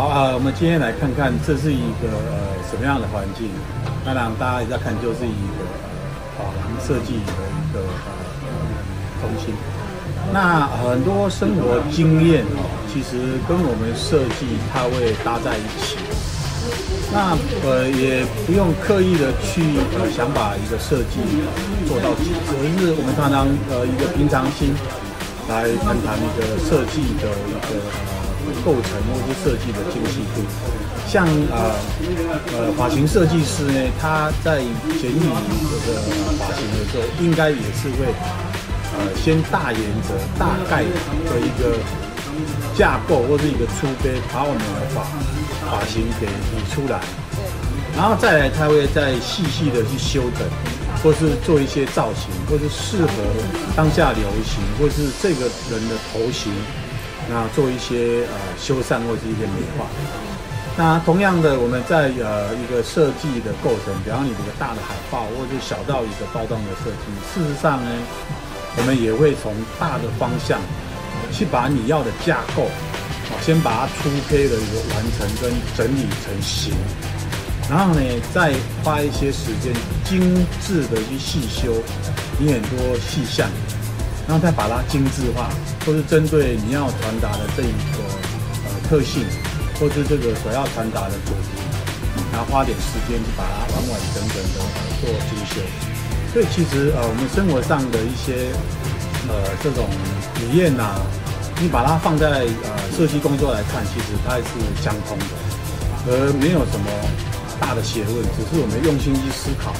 好啊，我们今天来看看这是一个呃什么样的环境。当然，大家一看就是一个呃珐琅设计的一个呃中心。那很多生活经验哦，其实跟我们设计它会搭在一起。那呃也不用刻意的去呃想把一个设计做到极致，而是我们常常呃一个平常心来谈谈一个设计的一个。构成或是设计的精细度，像呃呃发型设计师呢，他在剪理这个发型的时候，应该也是会呃先大原则、大概的一个架构或是一个粗胚，把我们的发发型给理出来，然后再来他会再细细的去修整，或是做一些造型，或是适合当下流行，或是这个人的头型。那做一些呃修缮或是一些美化。那同样的，我们在呃一个设计的构成，比方你这个大的海报，或者是小到一个包装的设计，事实上呢，我们也会从大的方向去把你要的架构啊，先把它粗胚的一个完成跟整理成型，然后呢，再花一些时间精致的去细修你很多细项。然后再把它精致化，或是针对你要传达的这一个呃特性，或是这个所要传达的主题，然后花点时间去把它完完整整的做精修。所以其实呃我们生活上的一些呃这种体验呐、你把它放在呃设计工作来看，其实它是相通的，而没有什么大的学问，只是我们用心去思考、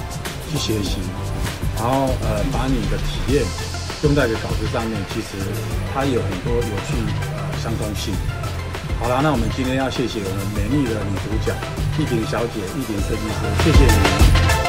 去学习，然后呃把你的体验。用在这个稿子上面，其实它有很多有趣呃相关性。好了，那我们今天要谢谢我们美丽的女主角，一婷小姐，一婷设计师，谢谢你。